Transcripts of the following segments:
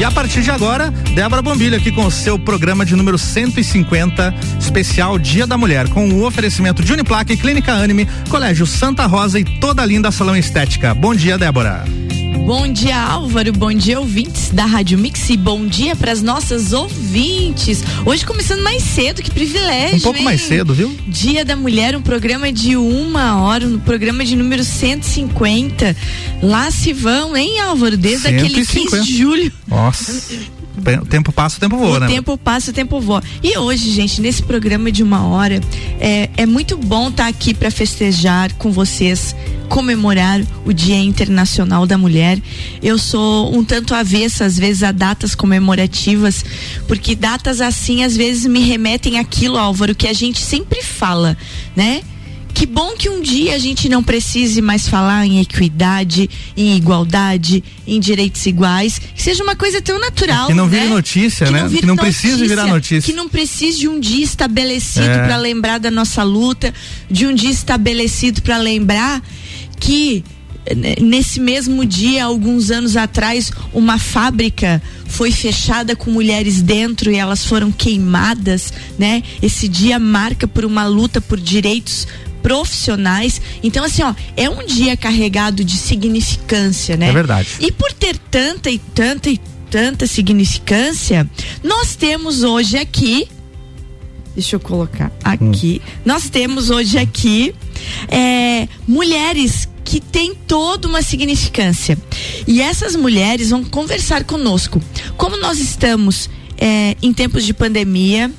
E a partir de agora, Débora Bombilho aqui com o seu programa de número 150, especial Dia da Mulher, com o oferecimento de Uniplaque, Clínica Anime, Colégio Santa Rosa e toda a linda salão estética. Bom dia, Débora. Bom dia, Álvaro. Bom dia, ouvintes da Rádio Mix. E bom dia para as nossas ouvintes. Hoje começando mais cedo, que privilégio. Um pouco hein? mais cedo, viu? Dia da Mulher, um programa de uma hora, um programa de número 150. Lá se vão, hein, Álvaro? Desde 150. aquele 15 de julho. Nossa. O tempo passa, o tempo voa, o né? O tempo passa, o tempo voa. E hoje, gente, nesse programa de uma hora, é, é muito bom estar tá aqui para festejar com vocês, comemorar o Dia Internacional da Mulher. Eu sou um tanto avessa, às vezes, a datas comemorativas, porque datas assim, às vezes, me remetem àquilo, Álvaro, que a gente sempre fala, né? Que bom que um dia a gente não precise mais falar em equidade, em igualdade, em direitos iguais, que seja uma coisa tão natural. Que não né? vire notícia, que né? Não que não precise virar notícia. Que não precise de um dia estabelecido É. para lembrar da nossa luta, de um dia estabelecido para lembrar que nesse mesmo dia, alguns anos atrás, uma fábrica foi fechada com mulheres dentro e elas foram queimadas, né? Esse dia marca por uma luta por direitos profissionais. Então, assim, ó, é um dia carregado de significância, né? É verdade. E por ter tanta e tanta e tanta significância, nós temos hoje aqui. Deixa eu colocar aqui. Nós temos hoje aqui é, mulheres que têm toda uma significância. E essas mulheres vão conversar conosco. Como nós estamos é, em tempos de pandemia,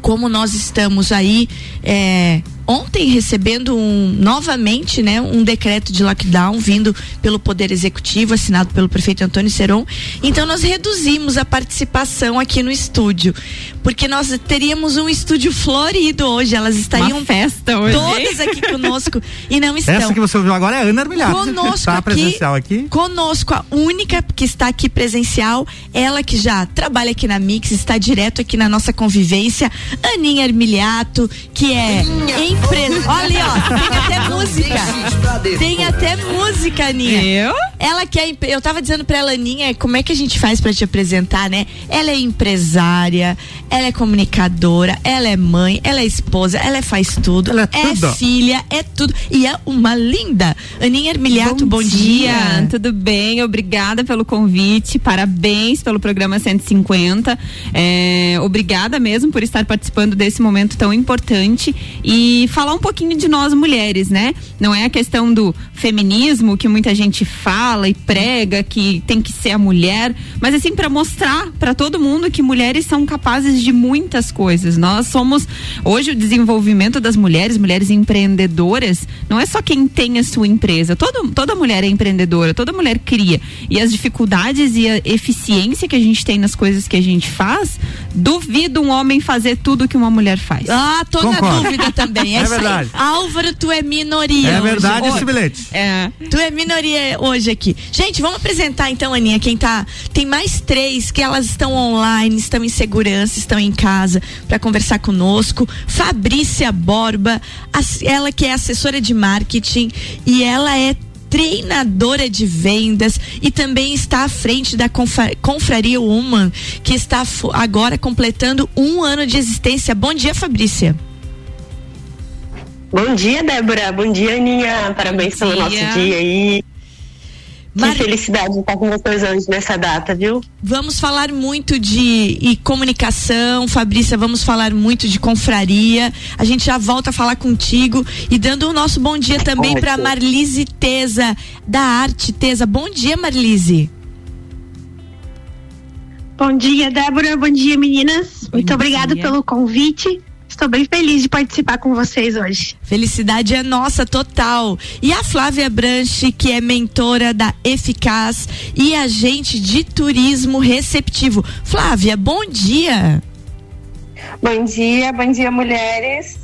como nós estamos aí é, ontem recebendo um, novamente né, um decreto de lockdown vindo pelo Poder Executivo, assinado pelo prefeito Antônio Seron. Então nós reduzimos a participação aqui no estúdio. Porque nós teríamos um estúdio florido hoje. Elas estariam Uma festa hoje. todas aqui conosco e não estão. Essa que você ouviu agora é a Ana Armilhato. Conosco tá aqui, presencial aqui. Conosco, a única que está aqui presencial, ela que já trabalha aqui na Mix, está direto aqui na nossa convivência, Aninha Armiliato, que é empresa. Olha ali, ó, tem até música. Tem até música, Aninha. Eu? Ela que é, eu tava dizendo pra ela, Aninha, como é que a gente faz pra te apresentar, né? Ela é empresária, ela é comunicadora, ela é mãe, ela é esposa, ela é faz tudo, Ela é tudo. filha, é tudo. E é uma linda. Aninha Armiliato, bom, dia. Tudo bem? Obrigada pelo convite. Parabéns pelo programa 150. É, obrigada mesmo por estar participando desse momento tão importante e falar um pouquinho de nós mulheres, né? Não é a questão do feminismo que muita gente fala e prega que tem que ser a mulher, mas assim para mostrar para todo mundo que mulheres são capazes de muitas coisas. Nós somos hoje o desenvolvimento das mulheres, mulheres empreendedoras, não é só quem tem a sua empresa. Todo, toda mulher é empreendedora, toda mulher cria. E as dificuldades e a eficiência que a gente tem nas coisas que a gente faz, duvido um homem fazer tudo que uma mulher faz. Ah, tô na Concordo. dúvida também. É isso aí. verdade. Álvaro, tu é minoria. É verdade esse bilhete. É. Tu é minoria hoje aqui. Gente, vamos apresentar então, Aninha, quem tá. Tem mais três que elas estão online, estão em segurança, estão em casa para conversar conosco. Fabrícia Borba, ela que é assessora de marketing e ela é treinadora de vendas e também está à frente da Confra- Confraria Woman, que está agora completando um ano de existência. Bom dia, Fabrícia. Bom dia, Débora. Bom dia, Aninha. Parabéns Bom pelo nosso dia. aí. Mar- Que felicidade estar com vocês hoje nessa data, viu? Vamos falar muito de e comunicação, Fabrícia, vamos falar muito de confraria. A gente já volta a falar contigo e dando o nosso bom dia também para Marlise Teza, da Arte Teza. Bom dia, Marlise. Bom dia, Débora. Bom dia, meninas. Muito Bom obrigada dia. pelo convite. Estou bem feliz de participar com vocês hoje. Felicidade é nossa total. E a Flávia Branche, que é mentora da Eficaz e agente de turismo receptivo. Flávia, bom dia. Bom dia, bom dia, mulheres.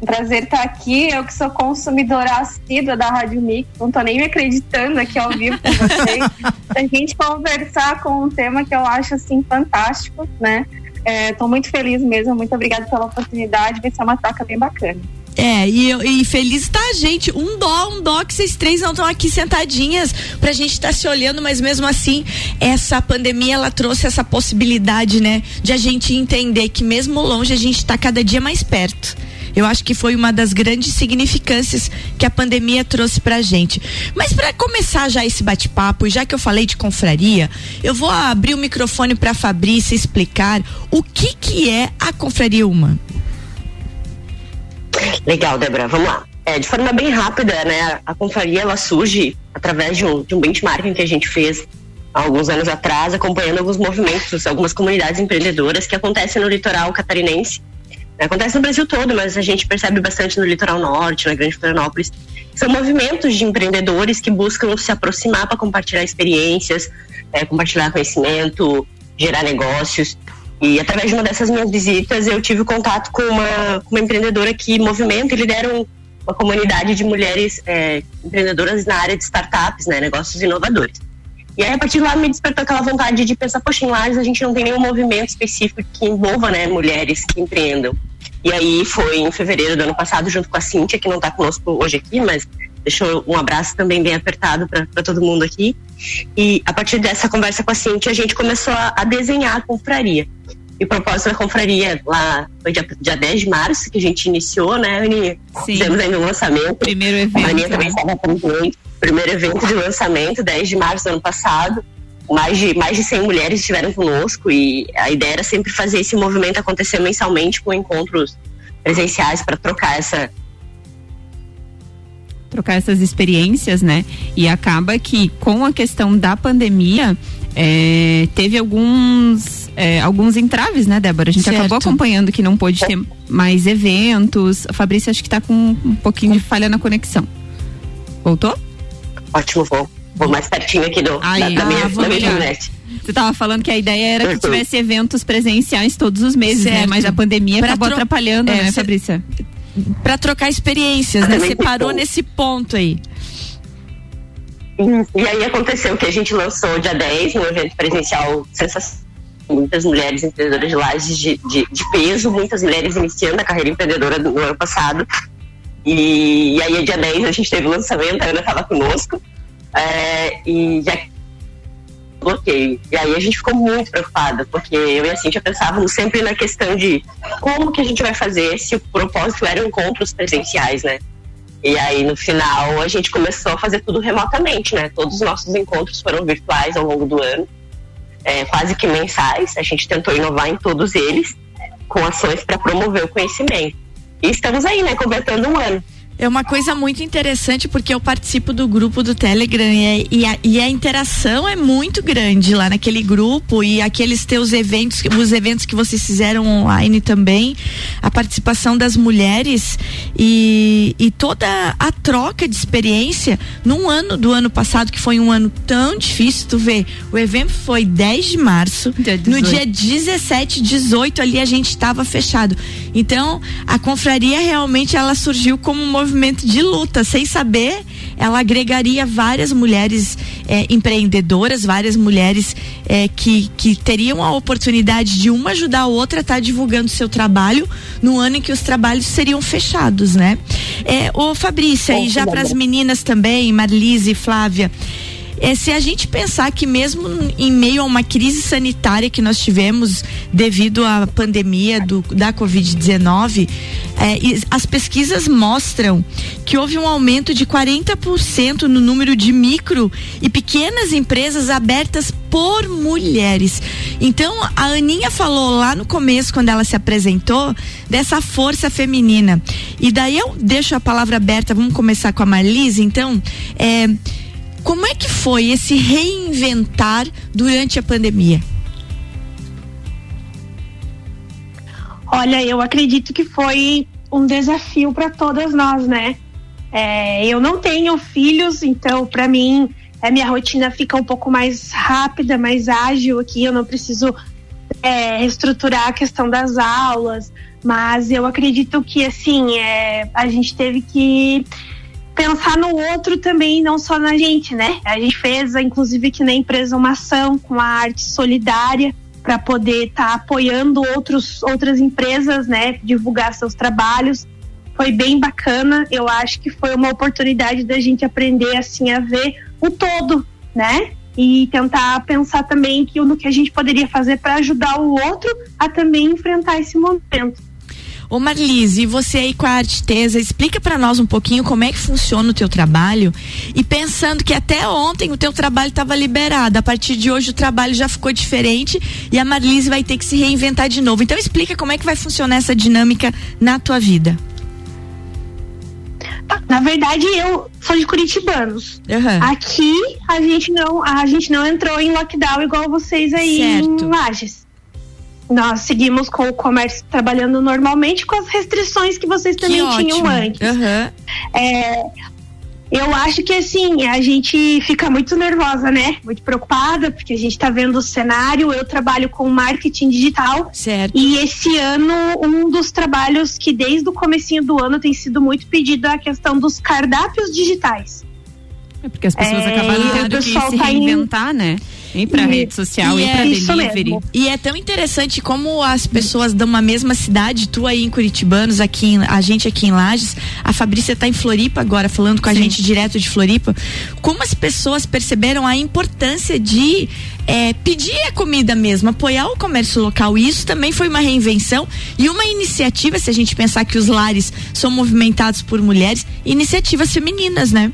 Um prazer estar aqui. Eu que sou consumidora assídua da Rádio Mix, não tô nem me acreditando aqui ao vivo com vocês. a gente conversar com um tema que eu acho assim fantástico, né? Estou muito feliz mesmo. Muito obrigada pela oportunidade. Vai ser uma troca bem bacana. É, e, e feliz tá a gente. Um dó, um dó que vocês três não estão aqui sentadinhas pra gente estar tá se olhando, mas mesmo assim, essa pandemia ela trouxe essa possibilidade, né, de a gente entender que mesmo longe a gente tá cada dia mais perto. Eu acho que foi uma das grandes significâncias que a pandemia trouxe pra gente. Mas para começar já esse bate-papo, já que eu falei de confraria, eu vou abrir o microfone para Fabrícia explicar o que que é a confraria humana. Legal, Débora, vamos lá. É, de forma bem rápida, né, a confraria ela surge através de um, de um benchmarking que a gente fez há alguns anos atrás, acompanhando alguns movimentos, algumas comunidades empreendedoras que acontecem no litoral catarinense Acontece no Brasil todo, mas a gente percebe bastante no litoral norte, na Grande Florianópolis. São movimentos de empreendedores que buscam se aproximar para compartilhar experiências, é, compartilhar conhecimento, gerar negócios. E através de uma dessas minhas visitas, eu tive contato com uma, com uma empreendedora que movimenta e lidera um, uma comunidade de mulheres é, empreendedoras na área de startups, né, negócios inovadores. E aí, a partir de lá, me despertou aquela vontade de pensar, poxa, em Lages a gente não tem nenhum movimento específico que envolva né, mulheres que empreendam. E aí foi em fevereiro do ano passado, junto com a Cíntia, que não está conosco hoje aqui, mas deixou um abraço também bem apertado para todo mundo aqui. E a partir dessa conversa com a Cíntia, a gente começou a, a desenhar a confraria. E o propósito da confraria lá foi dia, dia 10 de março que a gente iniciou, né, Aninha? Sim. Fizemos ainda um lançamento. Primeiro evento. A Aninha também né? estava presente. Primeiro evento de lançamento, 10 de março do ano passado mais de, mais de 100 mulheres estiveram conosco e a ideia era sempre fazer esse movimento acontecer mensalmente com encontros presenciais para trocar essa trocar essas experiências, né? E acaba que com a questão da pandemia é, teve alguns é, alguns entraves, né, Débora? A gente certo. acabou acompanhando que não pôde ter mais eventos. A Fabrícia acho que está com um pouquinho de falha na conexão. Voltou? Ótimo, vou vou mais pertinho aqui do, Aí, da, da, minha, ah, da minha internet. Você estava falando que a ideia era que tivesse eventos presenciais todos os meses, né? certo. né? Mas a pandemia pra acabou atrapalhando, é, né, Fabrícia? Para trocar experiências, né? Você parou nesse ponto aí. E aí aconteceu que a gente lançou dia 10 um evento presencial sensacional. Muitas mulheres empreendedoras de lajes de, de, de, peso, muitas mulheres iniciando a carreira empreendedora no ano passado. E, e aí, dia 10, a gente teve o lançamento, a Ana estava conosco é, e já bloqueio. E aí a gente ficou muito preocupada, porque eu e a Cintia pensávamos sempre na questão de como que a gente vai fazer se o propósito era encontros presenciais, né? E aí no final a gente começou a fazer tudo remotamente, né? Todos os nossos encontros foram virtuais ao longo do ano, é, quase que mensais. A gente tentou inovar em todos eles, com ações para promover o conhecimento. E estamos aí, né? Completando um ano. É uma coisa muito interessante porque eu participo do grupo do Telegram e, e, a, e, a, interação é muito grande lá naquele grupo e aqueles teus eventos, os eventos que vocês fizeram online também, a participação das mulheres e, e toda a troca de experiência num ano do ano passado que foi um ano tão difícil, tu vê, o evento foi 10 de março, dia no dia 17, 18 ali a gente estava fechado. Então, a confraria realmente ela surgiu como um movimento movimento de luta, sem saber, ela agregaria várias mulheres é, empreendedoras, várias mulheres é, que, que teriam a oportunidade de uma ajudar a outra a estar tá divulgando seu trabalho no ano em que os trabalhos seriam fechados, né? É, ô Fabrícia, e já para as meninas também, Marlise e Flávia, é, se a gente pensar que mesmo em meio a uma crise sanitária que nós tivemos devido à pandemia do, da Covid-19, é, as pesquisas mostram que houve um aumento de 40% no número de micro e pequenas empresas abertas por mulheres. Então, a Aninha falou lá no começo, quando ela se apresentou, dessa força feminina. E daí eu deixo a palavra aberta, vamos começar com a Marlise, então. É, como é que foi esse reinventar durante a pandemia? Olha, eu acredito que foi um desafio para todas nós, né? É, eu não tenho filhos, então para mim a minha rotina fica um pouco mais rápida, mais ágil aqui. Eu não preciso é, reestruturar a questão das aulas, mas eu acredito que assim é, a gente teve que pensar no outro também, não só na gente, né? A gente fez, inclusive, aqui na empresa uma ação com a arte solidária para poder estar tá apoiando outros, outras empresas, né? Divulgar seus trabalhos. foi bem bacana. Eu acho que foi uma oportunidade da gente aprender assim a ver o todo, né? E tentar pensar também que no que a gente poderia fazer para ajudar o outro a também enfrentar esse momento. Ô Marlise, você aí com a Artesa, explica para nós um pouquinho como é que funciona o teu trabalho e pensando que até ontem o teu trabalho estava liberado, a partir de hoje o trabalho já ficou diferente e a Marlise vai ter que se reinventar de novo. Então explica como é que vai funcionar essa dinâmica na tua vida. Na verdade, eu sou de Curitibanos. Uhum. Aqui a gente não a gente não entrou em lockdown igual vocês aí certo. em Lages nós seguimos com o comércio trabalhando normalmente com as restrições que vocês que também ótimo. tinham antes. Uhum. É, eu acho que assim, a gente fica muito nervosa, né? Muito preocupada, porque a gente está vendo o cenário. Eu trabalho com marketing digital. Certo. E esse ano, um dos trabalhos que desde o comecinho do ano tem sido muito pedido é a questão dos cardápios digitais. É porque as pessoas é, acabaram tendo que se tá reinventar, em... né? E, rede social, ir é pra delivery. Mesmo. E é tão interessante como as pessoas de uma mesma cidade, tu aí em Curitibanos, aqui a gente aqui em Lages, a Fabrícia tá em Floripa agora, falando com a Sim. gente direto de Floripa, como as pessoas perceberam a importância de é, pedir a comida mesmo, apoiar o comércio local. E isso também foi uma reinvenção e uma iniciativa, se a gente pensar que os lares são movimentados por mulheres, iniciativas femininas, né?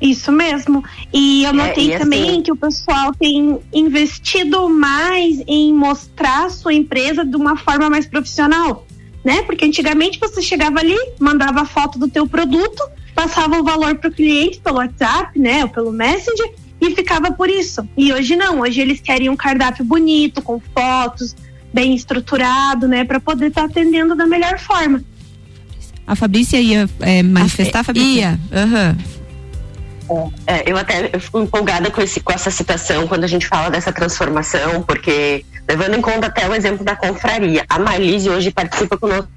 Isso mesmo. E eu é, notei é, também assim... que o pessoal tem investido mais em mostrar a sua empresa de uma forma mais profissional, né? Porque antigamente você chegava ali, mandava foto do teu produto, passava o valor para o cliente pelo WhatsApp, né, ou pelo Messenger e ficava por isso. E hoje não, hoje eles querem um cardápio bonito, com fotos, bem estruturado, né, para poder estar tá atendendo da melhor forma. A Fabrícia ia é, manifestar, a, Fabrícia? Ia, aham. Uhum. É, eu até fico empolgada com, esse, com essa citação quando a gente fala dessa transformação, porque levando em conta até o exemplo da confraria, a Marlise hoje participa conosco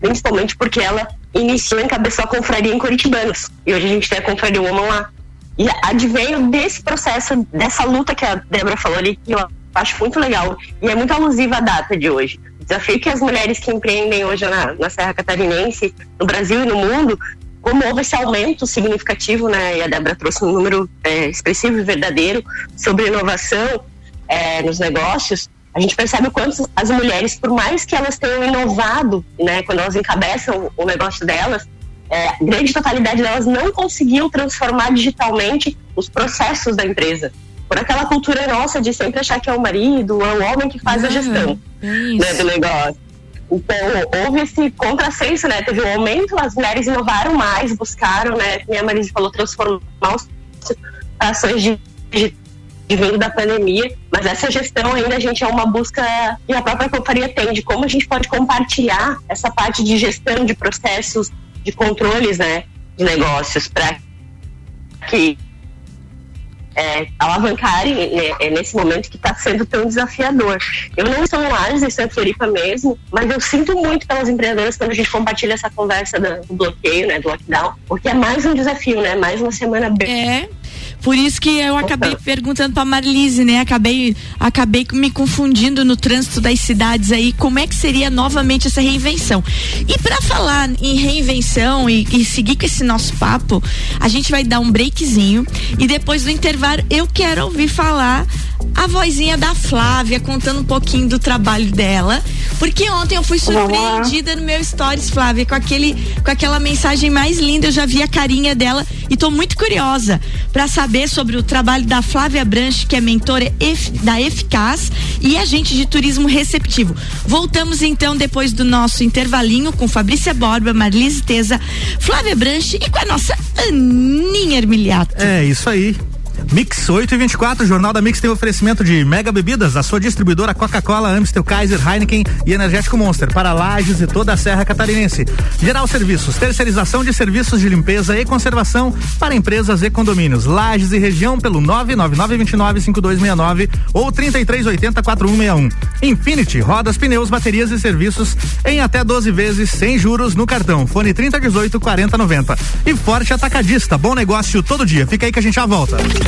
principalmente porque ela iniciou e encabeçou a confraria em Curitibanos. E hoje a gente tem a confraria Woman lá. E adveio desse processo, dessa luta que a Débora falou ali, que eu acho muito legal. E é muito alusiva a data de hoje. O desafio que as mulheres que empreendem hoje na, na Serra Catarinense, no Brasil e no mundo, como houve esse aumento significativo, né, e a Débora trouxe um número é, expressivo e verdadeiro sobre inovação é, nos negócios, a gente percebe o quanto as mulheres, por mais que elas tenham inovado, né, quando elas encabeçam o negócio delas, é, a grande totalidade delas não conseguiam transformar digitalmente os processos da empresa. Por aquela cultura nossa de sempre achar que é o marido, é o homem que faz a gestão né, do negócio. Então, houve esse contrassenso, né? Teve um aumento, as mulheres inovaram mais, buscaram, né? Minha Marisa falou, transformar os ações de, de, de vindo da pandemia, mas essa gestão ainda, a gente, é uma busca que a própria companhia tem, de como a gente pode compartilhar essa parte de gestão de processos, de controles, né? De negócios, para que é, alavancarem né, é, nesse momento que está sendo tão desafiador. Eu não estou em Lages, estou em Floripa mesmo, mas eu sinto muito pelas empreendedoras quando a gente compartilha essa conversa do bloqueio, né, do lockdown, porque é mais um desafio, né, mais uma semana bem... É por isso que eu acabei perguntando para Marlise, né? Acabei, acabei me confundindo no trânsito das cidades aí. Como é que seria novamente essa reinvenção? E para falar em reinvenção e, e, seguir com esse nosso papo, a gente vai dar um breakzinho e depois do intervalo eu quero ouvir falar a vozinha da Flávia contando um pouquinho do trabalho dela, porque ontem eu fui surpreendida no meu stories, Flávia, com aquele com aquela mensagem mais linda, eu já vi a carinha dela e tô muito curiosa para saber sobre o trabalho da Flávia Branche, que é mentora da Eficaz e agente de turismo receptivo. Voltamos então depois do nosso intervalinho com Fabrícia Borba, Marlise Teza, Flávia Branche e com a nossa Aninha Ermiliato. É, isso aí. Mix 8 e 24, o Jornal da Mix tem oferecimento de Mega Bebidas, a sua distribuidora Coca-Cola, Amstel, Kaiser, Heineken e Energético Monster para Lages e toda a Serra Catarinense. Geral Serviços, terceirização de serviços de limpeza e conservação para empresas e condomínios. Lages e região pelo 999295269 ou 33804161. Infinity, rodas, pneus, baterias e serviços em até 12 vezes sem juros no cartão. Fone 3018 4090. E Forte Atacadista, bom negócio todo dia. Fica aí que a gente já volta.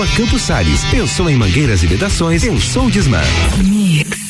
Rua Campos Sales. Pensou em mangueiras e vedações? Pensou Desmã. Mix.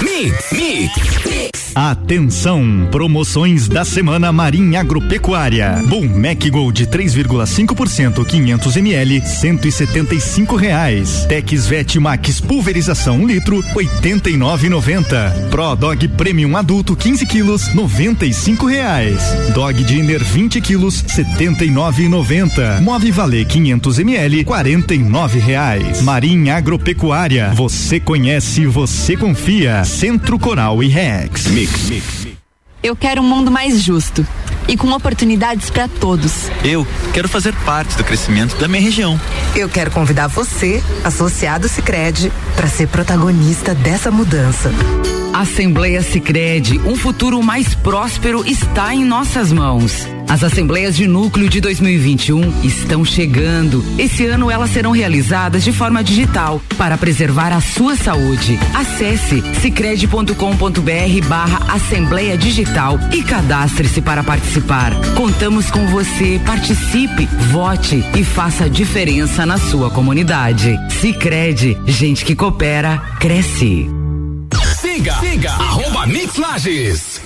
Mix, mix, mix. Atenção! Promoções da semana Marinha Agropecuária. Boom Mac Gold 3,5% 500 ml 175 reais. Tex Vet Max pulverização 1 litro 89,90. Pro Dog Premium adulto 15 quilos 95 reais. Dog Dinner 20 quilos 79,90. Move Valer 500 ml 49 reais. Marinha Agropecuária. Você conhece, você confia. Centro Coral e Rex. Mix. Eu quero um mundo mais justo e com oportunidades para todos. Eu quero fazer parte do crescimento da minha região. Eu quero convidar você, associado Sicredi, para ser protagonista dessa mudança. Assembleia Sicredi, um futuro mais próspero está em nossas mãos. As assembleias de núcleo de 2021 estão chegando. Esse ano elas serão realizadas de forma digital para preservar a sua saúde. Acesse sicredi.com.br barra Assembleia Digital e cadastre-se para participar. Contamos com você. Participe, vote e faça diferença na sua comunidade. Sicredi, gente que coopera, cresce. Siga, siga, arroba Mix Lages.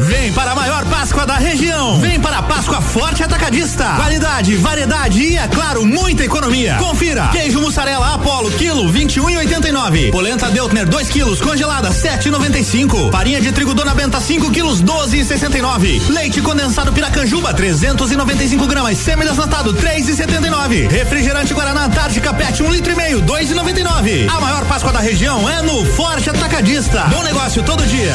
Vem para a maior Páscoa da região. Vem para a Páscoa Forte Atacadista. Qualidade, variedade e, é claro, muita economia. Confira. Queijo mussarela Apollo, quilo 21,89. Polenta Deltner 2 quilos, congelada 7,95. Farinha de trigo Dona Benta 5 quilos, 12,69. Leite condensado Piracanjuba 395 gramas, semi-desnatado 3,79. Refrigerante Guaraná Antártica PET 1 um litro e meio, 2,99. A maior Páscoa da região é no Forte Atacadista. Bom negócio todo dia.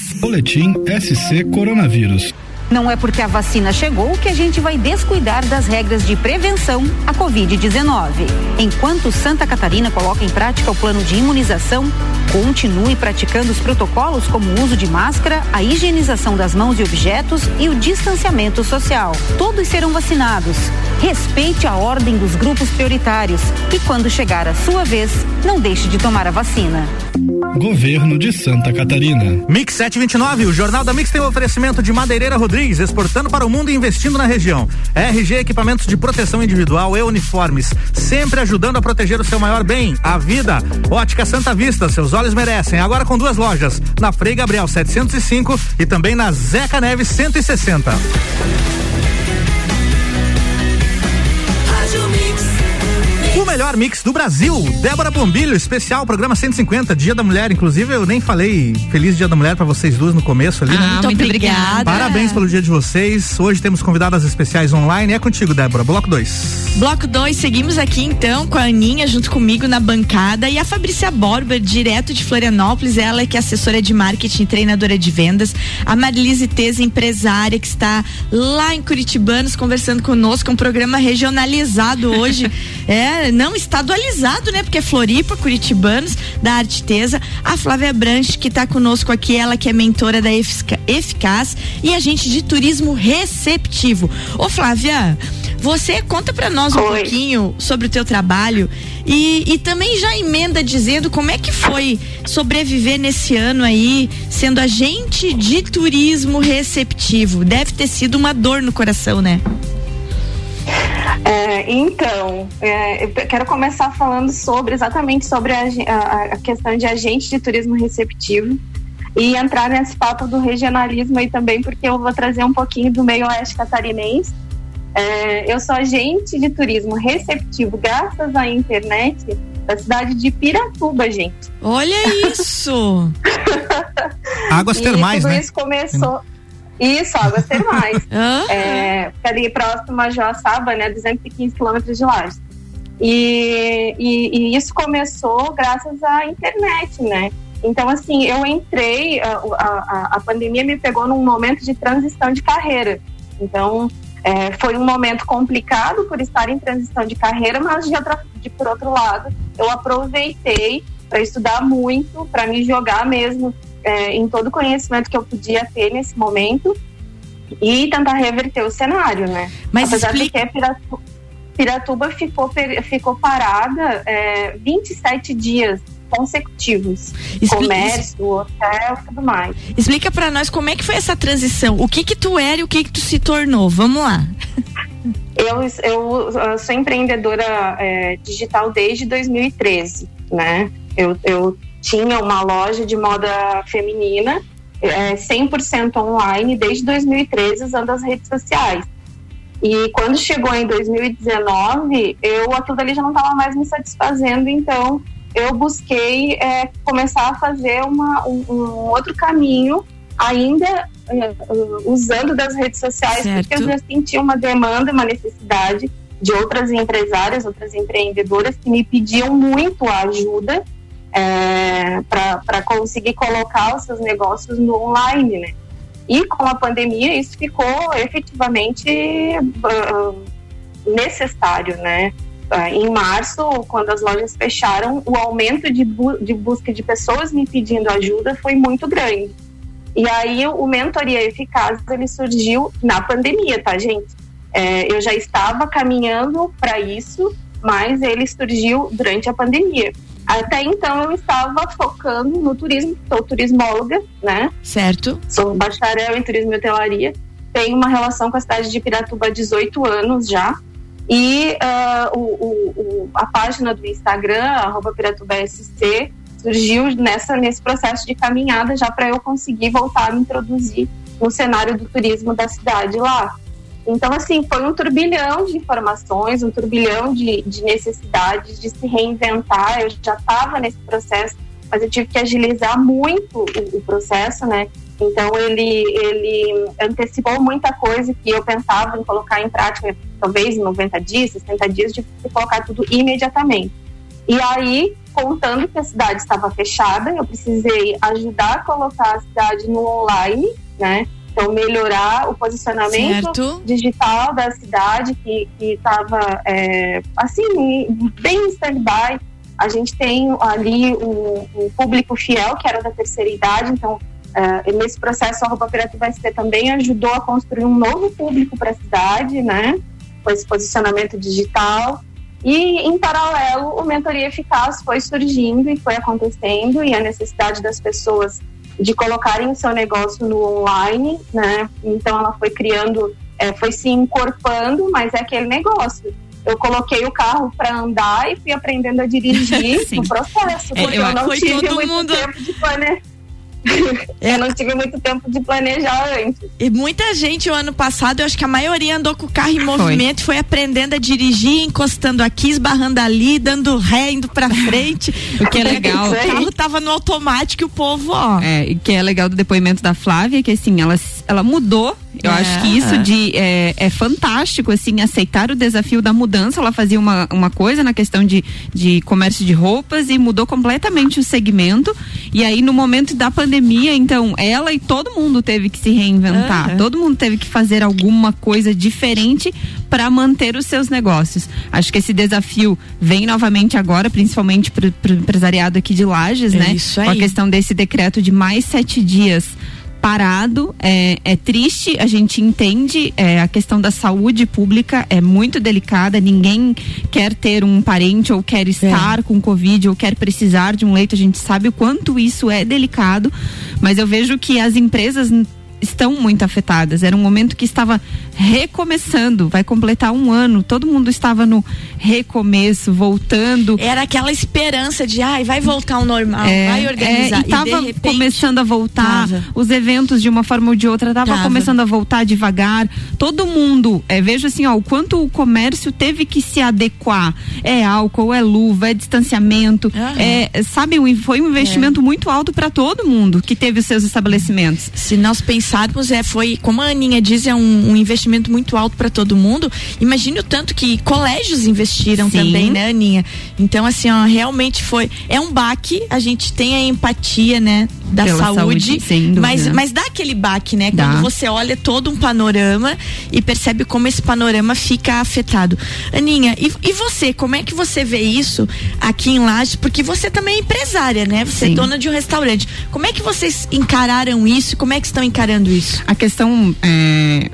Boletim SC Coronavírus. Não é porque a vacina chegou que a gente vai descuidar das regras de prevenção à Covid-19. Enquanto Santa Catarina coloca em prática o plano de imunização, continue praticando os protocolos como o uso de máscara, a higienização das mãos e objetos e o distanciamento social. Todos serão vacinados. Respeite a ordem dos grupos prioritários e quando chegar a sua vez, não deixe de tomar a vacina. Governo de Santa Catarina. Mix 729, o Jornal da Mix tem um oferecimento de Madeireira Rodrigues, exportando para o mundo e investindo na região. RG Equipamentos de Proteção Individual e Uniformes, sempre ajudando a proteger o seu maior bem, a vida. Ótica Santa Vista, seus olhos merecem. Agora com duas lojas, na Frei Gabriel 705 e também na Zeca Neves 160. Melhor mix do Brasil. Débora Bombilho, especial, programa 150, Dia da Mulher. Inclusive, eu nem falei Feliz Dia da Mulher para vocês duas no começo ali. Ah, né? muito, muito obrigada. Parabéns pelo dia de vocês. Hoje temos convidadas especiais online. É contigo, Débora. Bloco 2. Bloco 2, seguimos aqui então com a Aninha junto comigo na bancada e a Fabrícia Borba, direto de Florianópolis, ela que é assessora de marketing e treinadora de vendas. A Marilise Teza, empresária, que está lá em Curitibanos conversando conosco, um programa regionalizado hoje. é, não estadualizado, né? Porque é Floripa, Curitibanos, da Artesa. A Flávia Branche, que está conosco aqui, ela que é mentora da Efica- Eficaz e agente de turismo receptivo. Ô Flávia, você conta pra nós um pouquinho sobre o teu trabalho e, e também já emenda dizendo como é que foi sobreviver nesse ano aí, sendo agente de turismo receptivo. Deve ter sido uma dor no coração, né? É, então, é, eu quero começar falando sobre exatamente sobre a, a- a questão de agente de turismo receptivo e entrar nesse papo do regionalismo aí também, porque eu vou trazer um pouquinho do meio oeste catarinense. É, eu sou agente de turismo receptivo graças à internet da cidade de Piratuba, gente. Olha isso! Águas E termais, tudo né? isso começou. Isso, águas termais. Aham. é, fica ali próximo a Joaçaba, né? 215 quilômetros de Lages. E, e, e isso começou graças à internet, né? Então, assim, eu entrei, a, a, a pandemia me pegou num momento de transição de carreira. Então, é, foi um momento complicado por estar em transição de carreira, mas de outra, de, por outro lado, eu aproveitei para estudar muito, para me jogar mesmo é, em todo o conhecimento que eu podia ter nesse momento e tentar reverter o cenário, né? Mas Apesar explica- de que Piratu- Piratuba ficou, ficou parada é, 27 dias consecutivos. Explica- Comércio, hotel e tudo mais. Explica pra nós como é que foi essa transição. O que que tu era e o que que tu se tornou? Vamos lá. Eu, eu, uh, sou empreendedora é, digital desde 2013, né? Eu, eu tinha uma loja de moda feminina, é, 100% online, desde 2013, usando as redes sociais. E quando chegou em 2019, eu aquilo dali já não estava mais me satisfazendo, então eu busquei é, começar a fazer uma, um, um outro caminho, ainda é, usando das redes sociais, Certo. porque eu já sentia uma demanda, uma necessidade de outras empresárias, outras empreendedoras que me pediam muito a ajuda é, para conseguir colocar os seus negócios no online, né? E com a pandemia isso ficou efetivamente ah, necessário, né? Ah, em março, quando as lojas fecharam, o aumento de, bu de busca de pessoas me pedindo ajuda foi muito grande. E aí o Mentoria Eficaz ele surgiu na pandemia, tá, gente? É, eu já estava caminhando para isso, mas ele surgiu durante a pandemia. Até então eu estava focando no turismo, sou turismóloga, né? Certo. Sou bacharel em turismo e hotelaria. Tenho uma relação com a cidade de Piratuba há 18 anos já. E ah, o, o- o- a página do Instagram, arroba PiratubaSC, surgiu nessa, nesse processo de caminhada já para eu conseguir voltar a me introduzir no cenário do turismo da cidade lá. Então, assim, foi um turbilhão de informações, um turbilhão de, de necessidades de se reinventar. Eu já estava nesse processo, mas eu tive que agilizar muito o, o processo, né? Então, ele, ele antecipou muita coisa que eu pensava em colocar em prática, talvez em 90 dias, 60 dias, de colocar tudo imediatamente. E aí, contando que a cidade estava fechada, eu precisei ajudar a colocar a cidade no online, né? Então, melhorar o posicionamento Certo. digital da cidade, que estava, assim, bem em stand-by. A gente tem ali um, um público fiel, que era da terceira idade, então, eh, nesse processo, a Roupa Piratuba ST também ajudou a construir um novo público para a cidade, né? Com esse posicionamento digital. E, em paralelo, o Mentoria Eficaz foi surgindo e foi acontecendo, e a necessidade das pessoas de colocarem o seu negócio no online, né? Então, ela foi criando, eh, foi se encorpando, mas é aquele negócio. Eu coloquei o carro para andar e fui aprendendo a dirigir no processo, É, porque eu- eu, não tive muito mundo- tempo de planejar. eu não tive muito tempo de planejar antes. E muita gente o ano passado, eu acho que a maioria andou com o carro em movimento, foi, foi aprendendo a dirigir, encostando aqui, esbarrando ali, dando ré, indo pra frente. o que é legal. o carro tava no automático e o povo, ó. É, e que é legal do depoimento da Flávia, que assim, ela, ela mudou. Eu É. acho que isso de é, é fantástico, assim, aceitar o desafio da mudança. Ela fazia uma, uma coisa na questão de, de comércio de roupas e mudou completamente o segmento. E aí, no momento da pandemia, então, ela e todo mundo teve que se reinventar. Aham. Todo mundo teve que fazer alguma coisa diferente para manter os seus negócios. Acho que esse desafio vem novamente agora, principalmente para o empresariado aqui de Lages, É né? isso Com a aí. questão desse decreto de mais sete dias parado é, é triste a gente entende é, a questão da saúde pública é muito delicada ninguém quer ter um parente ou quer estar com covid ou quer precisar de um leito a gente sabe o quanto isso é delicado mas eu vejo que as empresas estão muito afetadas. Era um momento que estava recomeçando vai completar um ano todo mundo estava no recomeço voltando Era aquela esperança de, ai, vai voltar ao normal, é, vai organizar. é, e tava de repente, começando a voltar, Tava. os eventos de uma forma ou de outra tava, Tava. começando a voltar devagar. Todo mundo, é, vejo assim, ó, o quanto o comércio teve que se adequar. É álcool, é luva, é distanciamento, é, sabe, foi um investimento muito alto para todo mundo que teve os seus estabelecimentos. Se nós pensarmos, é, foi, como a Aninha diz, é um, um investimento muito alto para todo mundo. Imagine o tanto que colégios investiram Sim. também, né, Aninha? Então, assim, ó, realmente foi. É um baque, a gente tem a empatia, né, da Pela saúde. saúde, mas, mas dá aquele baque, né? Dá. Quando você olha todo um panorama e percebe como esse panorama fica afetado. Aninha, e, e você, como é que você vê isso aqui em Lages? Porque você também é empresária, né? Você Sim. é dona de um restaurante. Como é que vocês encararam isso? Como é que estão encarando isso? A questão é,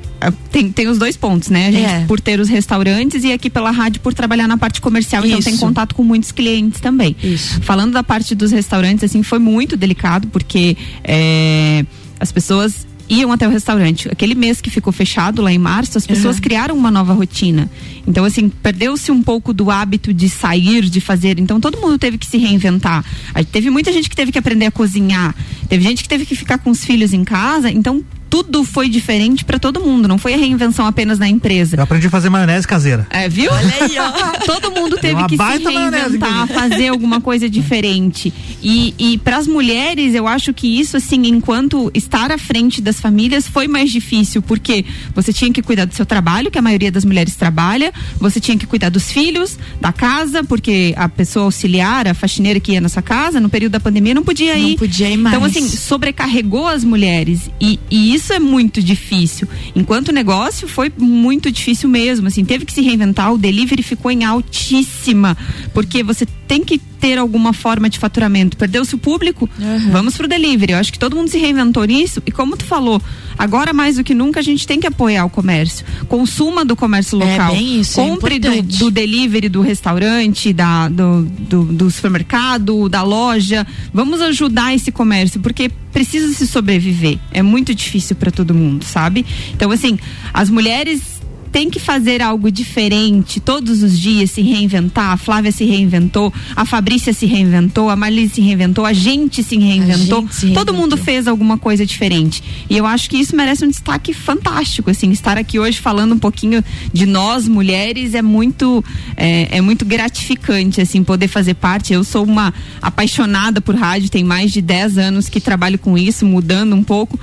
tem, tem os dois pontos, né? A gente, É. por ter os restaurantes e aqui pela rádio por trabalhar na parte comercial, então Isso. tem contato com muitos clientes também. Isso. Falando da parte dos restaurantes, assim, foi muito delicado, porque é, as pessoas iam até o restaurante. Aquele mês que ficou fechado lá em março, as pessoas Uhum. criaram uma nova rotina. Então, assim, perdeu-se um pouco do hábito de sair, de fazer. Então, todo mundo teve que se reinventar. Aí, teve muita gente que teve que aprender a cozinhar. Teve gente que teve que ficar com os filhos em casa. Então, tudo foi diferente para todo mundo. Não foi a reinvenção apenas na empresa. Eu aprendi a fazer maionese caseira. É, viu? Olha aí, ó. Todo mundo teve que se reinventar, fazer alguma coisa diferente. E, e para as mulheres, eu acho que isso, assim, enquanto estar à frente das famílias foi mais difícil, porque você tinha que cuidar do seu trabalho, que a maioria das mulheres trabalha, você tinha que cuidar dos filhos, da casa, porque a pessoa auxiliar, a faxineira que ia na sua casa, no período da pandemia, não podia Não ir. podia ir mais. Então, assim, sobrecarregou as mulheres e, e isso é muito difícil. Enquanto negócio foi muito difícil mesmo, assim, teve que se reinventar, o delivery ficou em altíssima, porque você tem que ter alguma forma de faturamento. Perdeu-se o público? Vamos pro delivery. Eu acho que todo mundo se reinventou nisso e como tu falou, agora mais do que nunca a gente tem que apoiar o comércio. Consuma do comércio É local. bem isso, é Compre do, importante. do delivery do restaurante, da, do, do, do supermercado, da loja. Vamos ajudar esse comércio, porque precisa se sobreviver. É muito difícil para todo mundo, sabe? Então, assim, as mulheres têm que fazer algo diferente todos os dias, se reinventar. A Flávia se reinventou, a Fabrícia se reinventou, a Marlise se reinventou, a gente se reinventou. gente se Todo mundo fez alguma coisa diferente. E eu acho que isso merece um destaque fantástico, assim, estar aqui hoje falando um pouquinho de nós mulheres é muito é, é muito gratificante, assim, poder fazer parte. Eu sou uma apaixonada por rádio, tem mais de 10 anos que trabalho com isso, mudando um pouco,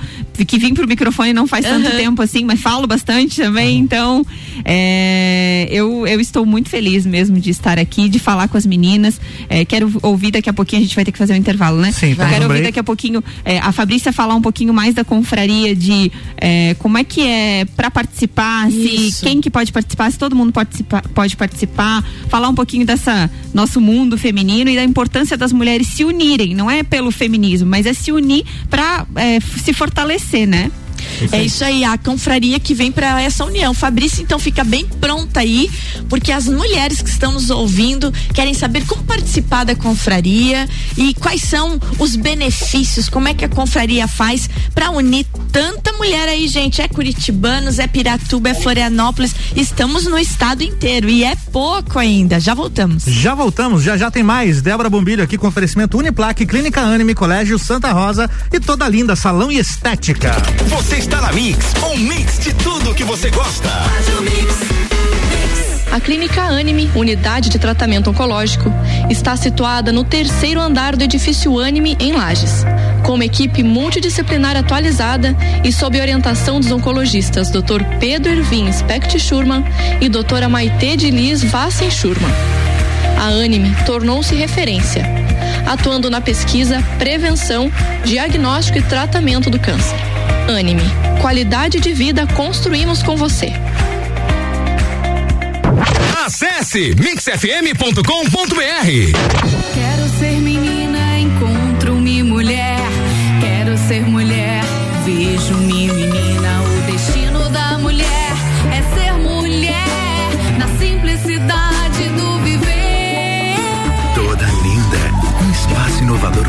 que vim pro microfone não faz tanto Aham. tempo assim, mas falo bastante também, então é, eu, eu estou muito feliz mesmo de estar aqui, de falar com as meninas. É, quero ouvir daqui a pouquinho, a gente vai ter que fazer um intervalo, né? Sim, Eu temos quero ouvir break. daqui a pouquinho é, a Fabrícia falar um pouquinho mais da confraria de é, como é que é para participar, se Isso. quem que pode participar, se todo mundo participa, pode participar, falar um pouquinho dessa nosso mundo feminino e da importância das mulheres se unirem, não é pelo feminismo, mas é se unir para se fortalecer, né? É isso aí, a confraria que vem para essa união. Fabrício, então, fica bem pronta aí, porque as mulheres que estão nos ouvindo querem saber como participar da confraria e quais são os benefícios, como é que a confraria faz para unir tanta mulher aí, gente. É Curitibanos, é Piratuba, é Florianópolis. Estamos no estado inteiro e é pouco ainda. Já voltamos. Já voltamos, já já tem mais. Débora Bombilho aqui com oferecimento Uniplaque, Clínica Anime, Colégio Santa Rosa e toda linda salão e estética. Você está na Mix, um mix de tudo que você gosta. A Clínica Anime, unidade de tratamento oncológico, está situada no terceiro andar do edifício Anime, em Lages. Com uma equipe multidisciplinar atualizada e sob orientação dos oncologistas Dr. Pedro Ervin Specht Schurman e doutora Maite de Liz Vassen Schurman. A Anime tornou-se referência, atuando na pesquisa, prevenção, diagnóstico e tratamento do câncer. Anime, qualidade de vida construímos com você. Acesse mixfm.com.br.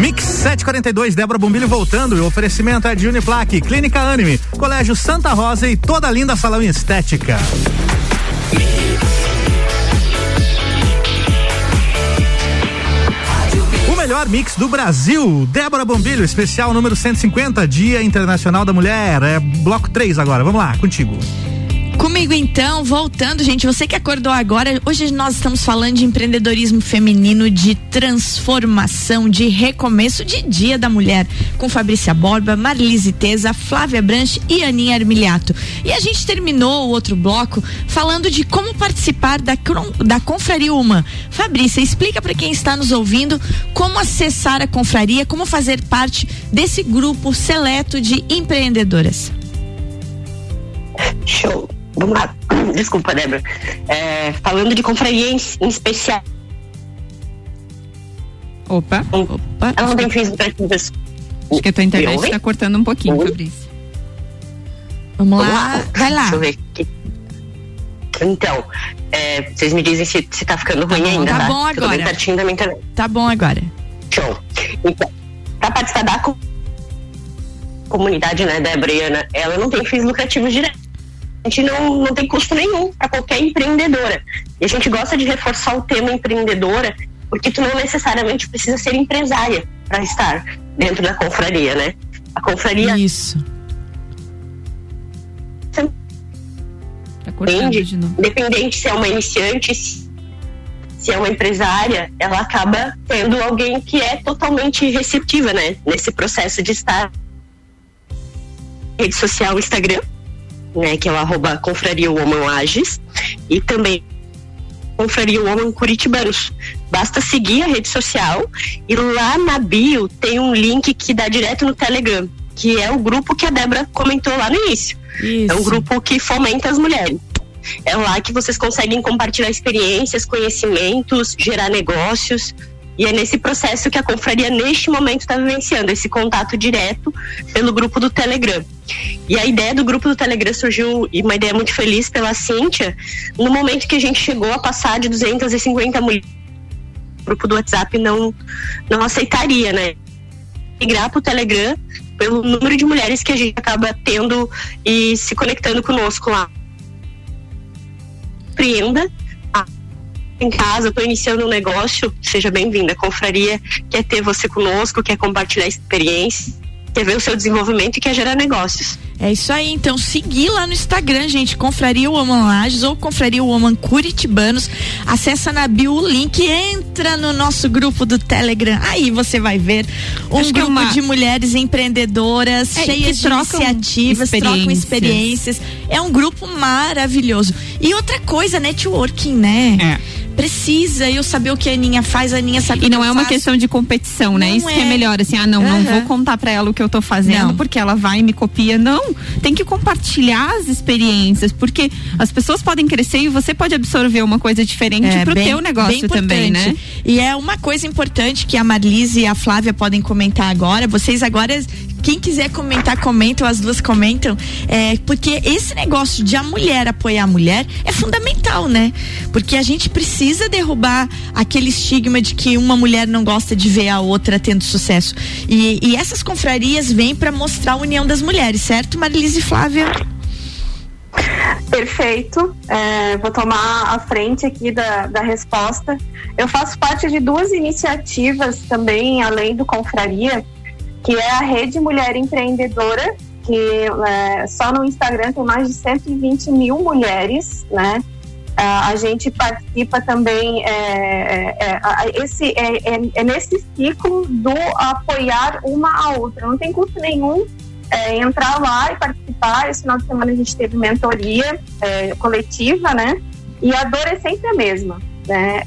Mix 742, Débora Bombilho voltando. E o oferecimento é de Uniplaque, Clínica Anime, Colégio Santa Rosa e toda linda salão estética. O melhor mix do Brasil. Débora Bombilho, especial número 150, Dia Internacional da Mulher. É bloco 3 agora. Vamos lá, contigo. Comigo então, voltando, gente, você que acordou agora, hoje nós estamos falando de empreendedorismo feminino, de transformação, de recomeço de Dia da Mulher, com Fabrícia Borba, Marlise Teza, Flávia Branche e Aninha Armiliato. E a gente terminou o outro bloco falando de como participar da, da Confraria Uma. Fabrícia, explica para quem está nos ouvindo como acessar a confraria, como fazer parte desse grupo seleto de empreendedoras. Show. Vamos lá. Desculpa, Débora. É, falando de confraria em, especial. Opa, opa. Ela não tem fins lucrativos. Acho que a tua internet está cortando um pouquinho, Oi? Fabrício. Vamos, Vamos lá. lá. Vai lá. Deixa eu ver aqui. Então, é, vocês me dizem se, se tá ficando ruim tá bom, ainda, tá? tá? bom agora. Tudo bem pertinho da minha internet. Tá bom agora. Show. Então, pra participar da comunidade, né, Débora e Ana, ela não tem fins lucrativos diretos a gente não, não tem custo nenhum para qualquer empreendedora. E a gente gosta de reforçar o tema empreendedora, porque tu não necessariamente precisa ser empresária para estar dentro da confraria, né? A confraria. Isso. Tá Independente se é uma iniciante, se é uma empresária, ela acaba tendo alguém que é totalmente receptiva, né? Nesse processo de estar rede social Instagram né, que é o arroba Confraria Woman Lages, e também Confraria Woman Curitibanos. Basta seguir a rede social e lá na bio tem um link que dá direto no Telegram, que é o grupo que a Débora comentou lá no início. Isso. É um grupo que fomenta as mulheres. É lá que vocês conseguem compartilhar experiências, conhecimentos, gerar negócios. E é nesse processo que a confraria, neste momento, está vivenciando esse contato direto pelo grupo do Telegram. E a ideia do grupo do Telegram surgiu, e uma ideia muito feliz pela Cíntia, no momento que a gente chegou a passar de 250 mulheres. O grupo do WhatsApp não, não aceitaria, né? migrar para o Telegram pelo número de mulheres que a gente acaba tendo e se conectando conosco lá. Empreenda em casa, estou iniciando um negócio, seja bem-vinda. Confraria quer ter você conosco, quer compartilhar experiência, quer ver o seu desenvolvimento e quer gerar negócios. É isso aí, então seguir lá no Instagram, gente, Confraria Woman Lages ou Confraria Woman Curitibanos. Acessa na bio o link, entra no nosso grupo do Telegram. Aí você vai ver um Acho é grupo uma- de mulheres empreendedoras, É, cheias de iniciativas, trocam experiências. experiências. É um grupo maravilhoso. E outra coisa, networking, né? Precisa eu saber o que a Aninha faz, a Aninha sabe É. E não é uma faço. questão de competição, né? Não Isso que é é. melhor, assim, ah, não, não Aham. vou contar pra ela o que eu tô fazendo, Não. porque ela vai e me copia. Não, tem que compartilhar as experiências, porque as pessoas podem crescer e você pode absorver uma coisa diferente É, pro bem- teu negócio também, né? E é uma coisa importante que a Marlise e a Flávia podem comentar agora. Vocês agora, quem quiser comentar, comentam, as duas comentam. É, porque esse negócio de a mulher apoiar a mulher é fundamental, né? Porque a gente precisa derrubar aquele estigma de que uma mulher não gosta de ver a outra tendo sucesso. E, e essas confrarias vêm para mostrar a união das mulheres, certo, Marlise e Flávia? Perfeito. É, vou tomar a frente aqui da, da resposta. Eu faço parte de duas iniciativas também, além do Confraria, que é a Rede Mulher Empreendedora, que é, só no Instagram tem mais de 120 mil mulheres, né? A gente participa também, é, é, é, esse, é, é- é nesse ciclo do apoiar uma a outra. Não tem custo nenhum é, entrar lá e participar. Esse final de semana a gente teve mentoria coletiva, né? E a dor é sempre a mesma. Né?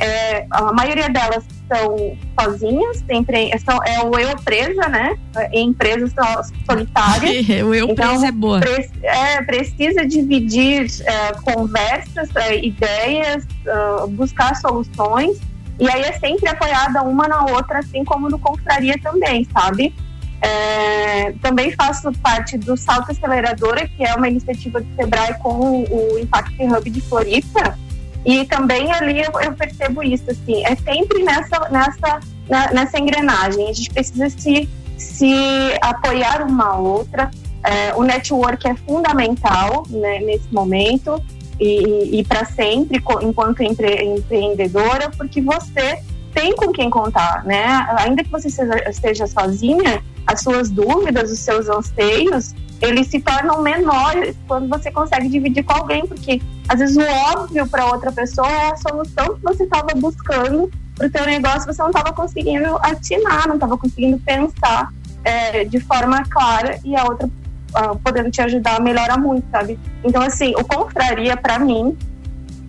A maioria delas são sozinhas, tem, empre- são, é o eu presa, né? Em empresas so- solitárias. o eu presa é boa. pre- é, precisa dividir é, conversas, é, ideias, ah, buscar soluções. E aí é sempre apoiada uma na outra, assim como no Confraria também, sabe? É, também faço parte do Salto Aceleradora, que é uma iniciativa do Sebrae com o Impact Hub de Floripa. E também ali eu, eu percebo isso, assim, é sempre nessa, nessa, na- nessa engrenagem. A gente precisa se, se apoiar uma outra. É, o network é fundamental né, nesse momento e, e, para sempre enquanto empre- empreendedora, porque você tem com quem contar, né? Ainda que você esteja sozinha, as suas dúvidas, os seus anseios, eles se tornam menores quando você consegue dividir com alguém, porque às vezes o óbvio para outra pessoa é a solução que você estava buscando para o teu negócio, você não estava conseguindo atinar, não estava conseguindo pensar é, de forma clara e a outra ah, podendo te ajudar melhora muito, sabe? Então assim, o confraria para mim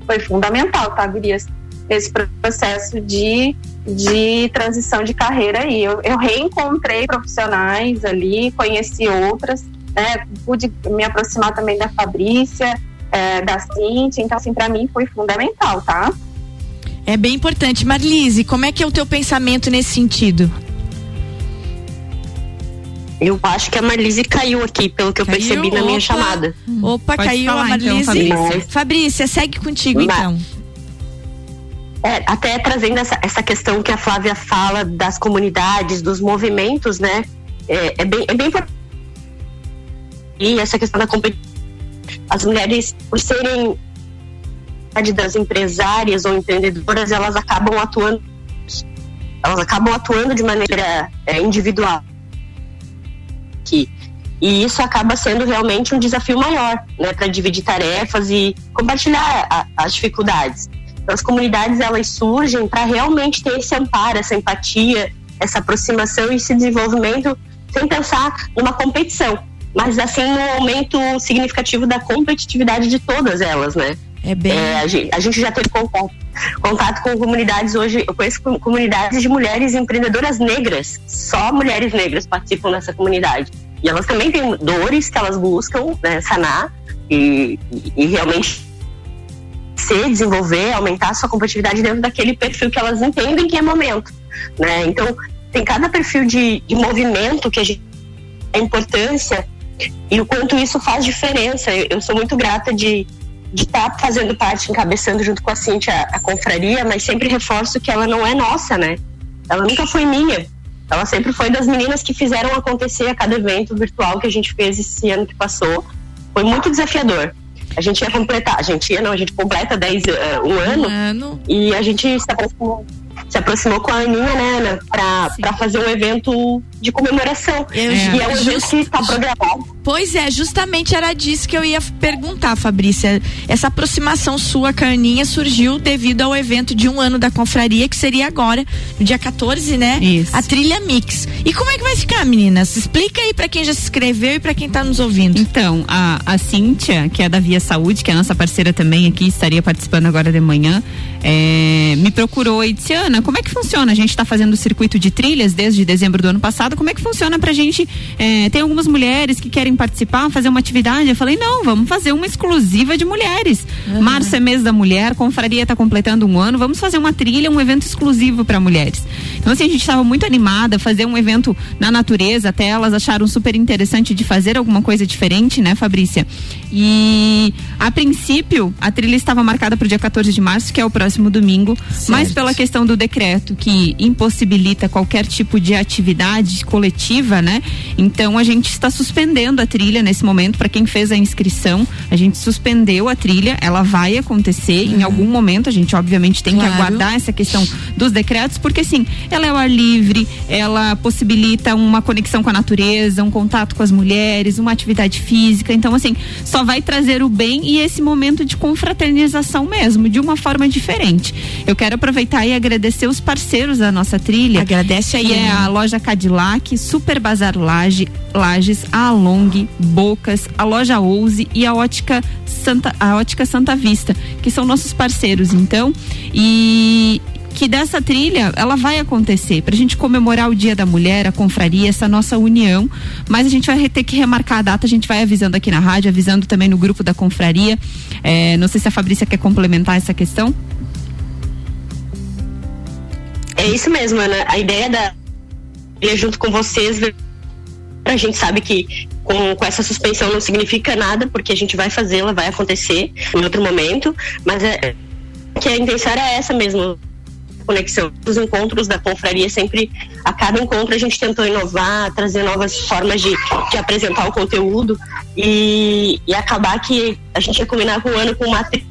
foi fundamental, tá, Gurias? Esse processo de, de transição de carreira aí. Eu, eu reencontrei profissionais ali, conheci outras, né? Pude me aproximar também da Fabrícia, é, da Cintia, então assim, para mim foi fundamental, tá? É bem importante. Marlise, como é que é o teu pensamento nesse sentido? Eu acho que a Marlise caiu aqui, pelo que eu Caiu? percebi na minha Opa. chamada. Opa, Pode caiu falar, a então, Marlise. Fabrícia. Fabrícia, segue contigo Mas- então. É, até trazendo essa, essa questão que a Flávia fala das comunidades, dos movimentos, né? É, é bem, é bem importante. E essa questão da competição. As mulheres, por serem das empresárias ou empreendedoras, elas acabam atuando. Elas acabam atuando de maneira é, individual. E isso acaba sendo realmente um desafio maior, né, para dividir tarefas e compartilhar a- as dificuldades. Então, as comunidades elas surgem para realmente ter esse amparo, essa empatia, essa aproximação e esse desenvolvimento sem pensar numa competição, mas assim no aumento significativo da competitividade de todas elas, né? É bem. a, gente, a gente já teve contato, contato com comunidades hoje, eu conheço com- comunidades de mulheres empreendedoras negras, só mulheres negras participam dessa comunidade. E elas também têm dores que elas buscam né, sanar e, e- e realmente se desenvolver, aumentar a sua competitividade dentro daquele perfil que elas entendem que é momento, né? Então, tem cada perfil de, de movimento que a gente a importância e o quanto isso faz diferença. Eu, eu sou muito grata de estar fazendo parte, encabeçando junto com a Cintia a confraria, mas sempre reforço que ela não é nossa, né? Ela nunca foi minha. ela sempre foi das meninas que fizeram acontecer a cada evento virtual que a gente fez esse ano que passou. Foi muito desafiador. A gente ia completar, a gente ia, não, a gente completa 10, uh, um, ano, ano e a gente se aproximou, se aproximou com a Aninha, né, Ana, pra, pra fazer um evento de comemoração. Eu- e é um evento just- que está programado. Pois é, justamente era disso que eu ia perguntar, Fabrícia. Essa aproximação sua, Carninha, surgiu devido ao evento de um ano da confraria, que seria agora, no dia 14, né? Isso. A trilha Mix. E como é que vai ficar, meninas? Explica aí pra quem já se inscreveu e pra quem tá nos ouvindo. Então, a, a Cíntia, que é da Via Saúde, que é a nossa parceira também aqui, estaria participando agora de manhã, é, me procurou e disse, Ana, como é que funciona? A gente está fazendo o circuito de trilhas desde dezembro do ano passado, como é que funciona pra gente? é, tem algumas mulheres que querem participar, fazer uma atividade. Eu falei, não, vamos fazer uma exclusiva de mulheres. Março é mês da mulher, confraria está completando um ano, vamos fazer uma trilha, um evento exclusivo para mulheres. Então, assim, a gente estava muito animada, fazer um evento na natureza, até elas acharam super interessante de fazer alguma coisa diferente, né, Fabrícia? E a princípio, a trilha estava marcada para o dia 14 de março, que é o próximo domingo, mas pela questão do decreto que impossibilita qualquer tipo de atividade coletiva, né? Então a gente está suspendendo a trilha nesse momento para quem fez a inscrição. A gente suspendeu a trilha, ela vai acontecer em algum momento. A gente obviamente tem que Claro. aguardar essa questão dos decretos, porque assim, ela é o ar livre, ela possibilita uma conexão com a natureza, um contato com as mulheres, uma atividade física. Então, assim, só vai trazer o bem e esse momento de confraternização mesmo, de uma forma diferente. Eu quero aproveitar e agradecer os parceiros da nossa trilha. Agradece aí, Que é a loja Cadillac, Super Bazar Laje, Lages, a Along, Bocas, a loja Ouse e a ótica Santa, a ótica Santa Vista, que são nossos parceiros, então. E que dessa trilha ela vai acontecer pra gente comemorar o Dia da Mulher, a confraria, essa nossa união, mas a gente vai ter que remarcar a data, a gente vai avisando aqui na rádio, avisando também no grupo da confraria. É, não sei se a Fabrícia quer complementar essa questão. É isso mesmo, Ana. A ideia da trilha junto com vocês, a gente sabe que com, com essa suspensão não significa nada, porque a gente vai fazê-la, vai acontecer em outro momento, mas é que a intenção era essa mesmo. Conexão dos encontros da confraria sempre a cada encontro a gente tentou inovar, trazer novas formas de, de apresentar o conteúdo e, e acabar que a gente ia combinar com o ano com uma tri-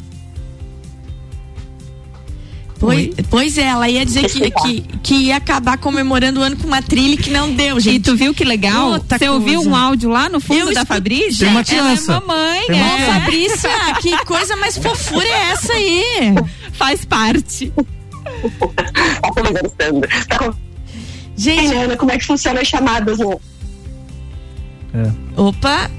Pois, pois é, ela ia dizer que, que, que ia acabar comemorando o ano com uma trilha que não deu, gente. E tu viu que legal? Outra Você ouviu coisa. um áudio lá no fundo Eu da Fabrícia? Tem uma Ela é mamãe, Tem uma é. Fabrícia, que coisa mais fofura é essa aí? Faz parte. Tá conversando. Tá con- Gente, Ana, como é que funciona as chamadas? Né? Opa!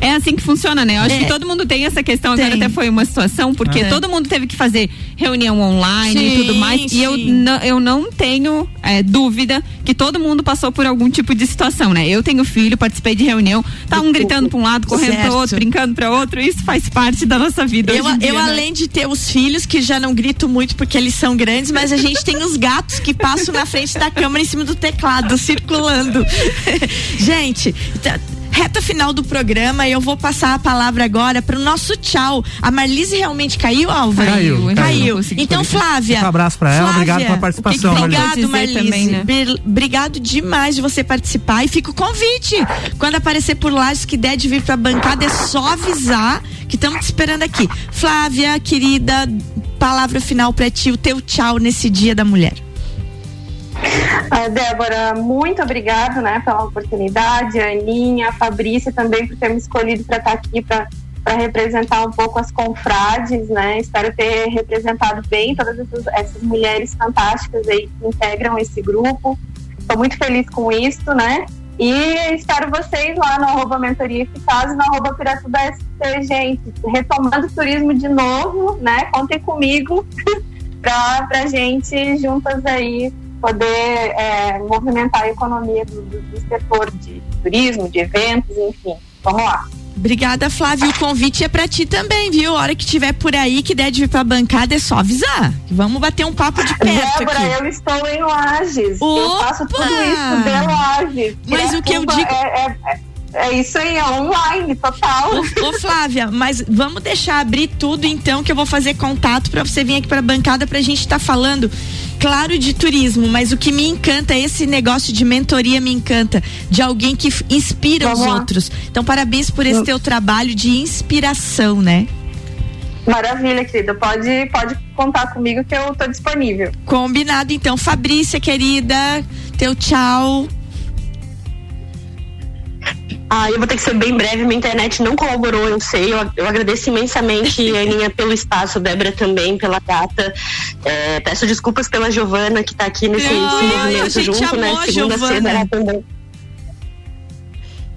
É assim que funciona, né? Eu acho É. que todo mundo tem essa questão. Agora Tem. até foi uma situação, porque É. todo mundo teve que fazer reunião online e Sim, tudo mais. E eu, sim. não- eu não tenho é, dúvida que todo mundo passou por algum tipo de situação, né? Eu tenho filho, participei de reunião, tá um gritando pra um lado, correndo pro outro, brincando pra outro. Isso faz parte da nossa vida. Eu, dia, eu né? além de ter os filhos, que já não grito muito porque eles são grandes, mas a gente tem os gatos que passam na frente da câmera em cima do teclado, circulando. gente, tá- reta final do programa e eu vou passar a palavra agora para o nosso tchau. A Marlise realmente caiu, Álvaro? Caiu, caiu. Caiu. Então. Flávia. Um abraço pra ela, Flávia, obrigado pela participação, que que. Obrigado, Marlise. também, né? Obrigado demais de você participar e fica o convite. Quando aparecer por lá, que der de vir pra bancada, é só avisar que estamos te esperando aqui. Flávia, querida, palavra final pra ti, o teu tchau nesse dia da mulher. Ah, Débora, muito obrigada né, pela oportunidade, a Aninha, a Fabrícia também por ter me escolhido para estar aqui para representar um pouco as confrades, né? Espero ter representado bem todas essas, essas mulheres fantásticas aí que integram esse grupo. Estou muito feliz com isso, né? E espero vocês lá no arroba mentoria eficaz e no arroba SC, gente. Retomando o turismo de novo, né? Contem comigo para a gente juntas aí poder é, movimentar a economia do, do, do setor de turismo, de eventos, enfim. Vamos lá. Obrigada, Flávia. O convite é pra ti também, viu? A hora que tiver por aí, que der de vir pra bancada, é só avisar. Vamos bater um papo de perto Débora, aqui. eu estou em Lages. Eu Opa! faço tudo isso de Lages. Mas o que eu digo- É, é, É isso aí, é online, total. Ô, ô, Flávia, mas vamos deixar abrir tudo então, que eu vou fazer contato para você vir aqui pra bancada pra gente estar tá falando, claro, de turismo, mas o que me encanta, esse negócio de mentoria me encanta, de alguém que inspira vamos os lá. outros. Então, parabéns por esse teu trabalho de inspiração, né? Maravilha, querida. Pode, pode contar comigo que eu tô disponível. Combinado, então. Fabrícia, querida, teu tchau. Ah, eu vou ter que ser bem breve, minha internet não colaborou, eu sei. Eu, eu agradeço imensamente, Aninha, pelo espaço, Débora também, pela data. É, peço desculpas pela Giovana, que está aqui nesse, nesse movimento junto, né? Segunda-feira também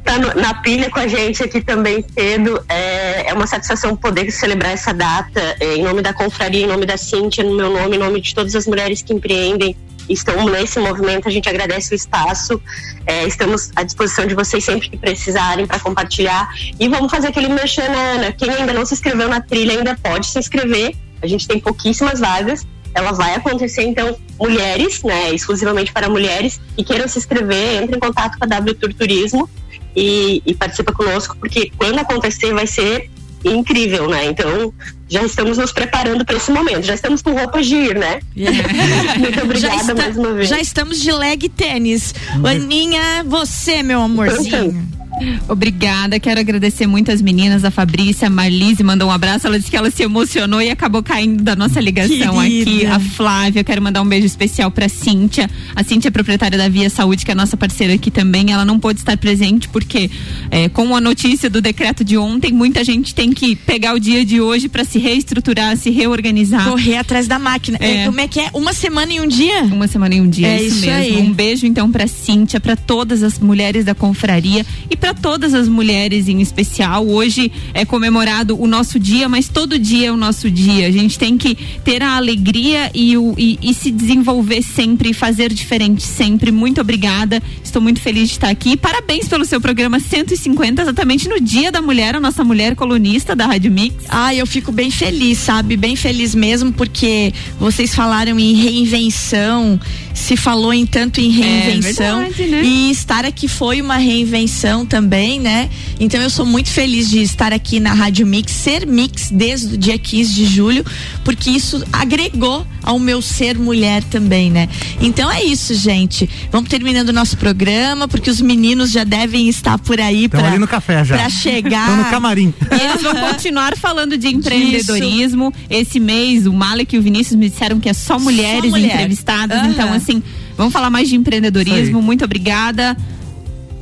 tá no, na pilha com a gente aqui também cedo. É, é uma satisfação poder celebrar essa data é, em nome da confraria, em nome da Cintia, no meu nome, em nome de todas as mulheres que empreendem estão nesse movimento. A gente agradece o espaço. É, estamos à disposição de vocês sempre que precisarem para compartilhar. E vamos fazer aquele merchan, Ana. Quem ainda não se inscreveu na trilha ainda pode se inscrever. A gente tem pouquíssimas vagas. Ela vai acontecer, então, mulheres, né, exclusivamente para mulheres, que queiram se inscrever, entre em contato com a W Tour Turismo e, e participa conosco, porque quando acontecer vai ser incrível, né? Então, já estamos nos preparando para esse momento. Já estamos com roupas de ir, né? Yeah. Muito obrigada está, mais uma vez. Já estamos de leg tênis. Uhum. Aninha, você, meu amorzinho. Obrigada, quero agradecer muito as meninas, a Fabrícia, a Marlise mandou um abraço, ela disse que ela se emocionou e acabou caindo da nossa ligação Querida. aqui. A Flávia, quero mandar um beijo especial pra Cíntia. A Cíntia é proprietária da Via Saúde, que é nossa parceira aqui também. Ela não pôde estar presente porque, é, com a notícia do decreto de ontem, muita gente tem que pegar o dia de hoje para se reestruturar, se reorganizar. Correr atrás da máquina. É. Como é que é? Uma semana e um dia? Uma semana e um dia, é isso, isso mesmo. Aí. Um beijo então pra Cíntia, para todas as mulheres da confraria e para todas as mulheres em especial. Hoje é comemorado o nosso dia, mas todo dia é o nosso dia. A gente tem que ter a alegria e, o, e, e se desenvolver sempre, fazer diferente sempre. Muito obrigada. Estou muito feliz de estar aqui. Parabéns pelo seu programa 150, exatamente no Dia da Mulher, a nossa mulher colunista da Rádio Mix. Ah, eu fico bem feliz, sabe? Bem feliz mesmo, porque vocês falaram em reinvenção, se falou em tanto em é reinvenção. É verdade, né? E estar aqui foi uma reinvenção também, né? Então eu sou muito feliz de estar aqui na Rádio Mix, ser Mix desde o dia 15 de julho, porque isso agregou ao meu ser mulher também, né? Então é isso, gente. Vamos terminando o nosso programa, porque os meninos já devem estar por aí para ali no café já. Pra chegar. Estão no camarim. E eles vão continuar falando de empreendedorismo. Isso. Esse mês, o Malek e o Vinícius me disseram que é só mulheres só mulher. entrevistadas. Uhum. Então, assim, vamos falar mais de empreendedorismo. Muito obrigada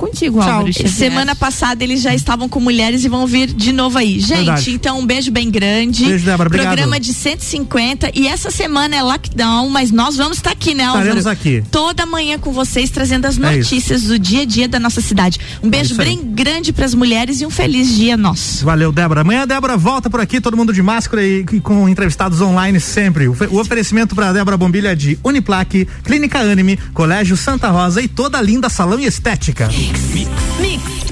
contigo, Tchau. Álvaro Xavier. Semana passada eles já estavam com mulheres e vão vir de novo aí. Gente, Verdade. então um beijo bem grande. Beijo, Débora. Obrigado. Programa de 150 e essa semana é lockdown, mas nós vamos estar aqui, né, Álvaro? Estaremos aqui. Toda manhã com vocês, trazendo as é notícias é do dia a dia da nossa cidade. Um beijo é bem grande para as mulheres e um feliz dia nosso. Valeu, Débora. Amanhã a Débora volta por aqui, todo mundo de máscara e, e com entrevistados online sempre. O, o oferecimento para Débora Bombilha é de Uniplaque, Clínica Anime, Colégio Santa Rosa e toda a linda salão e estética. Mix, mix.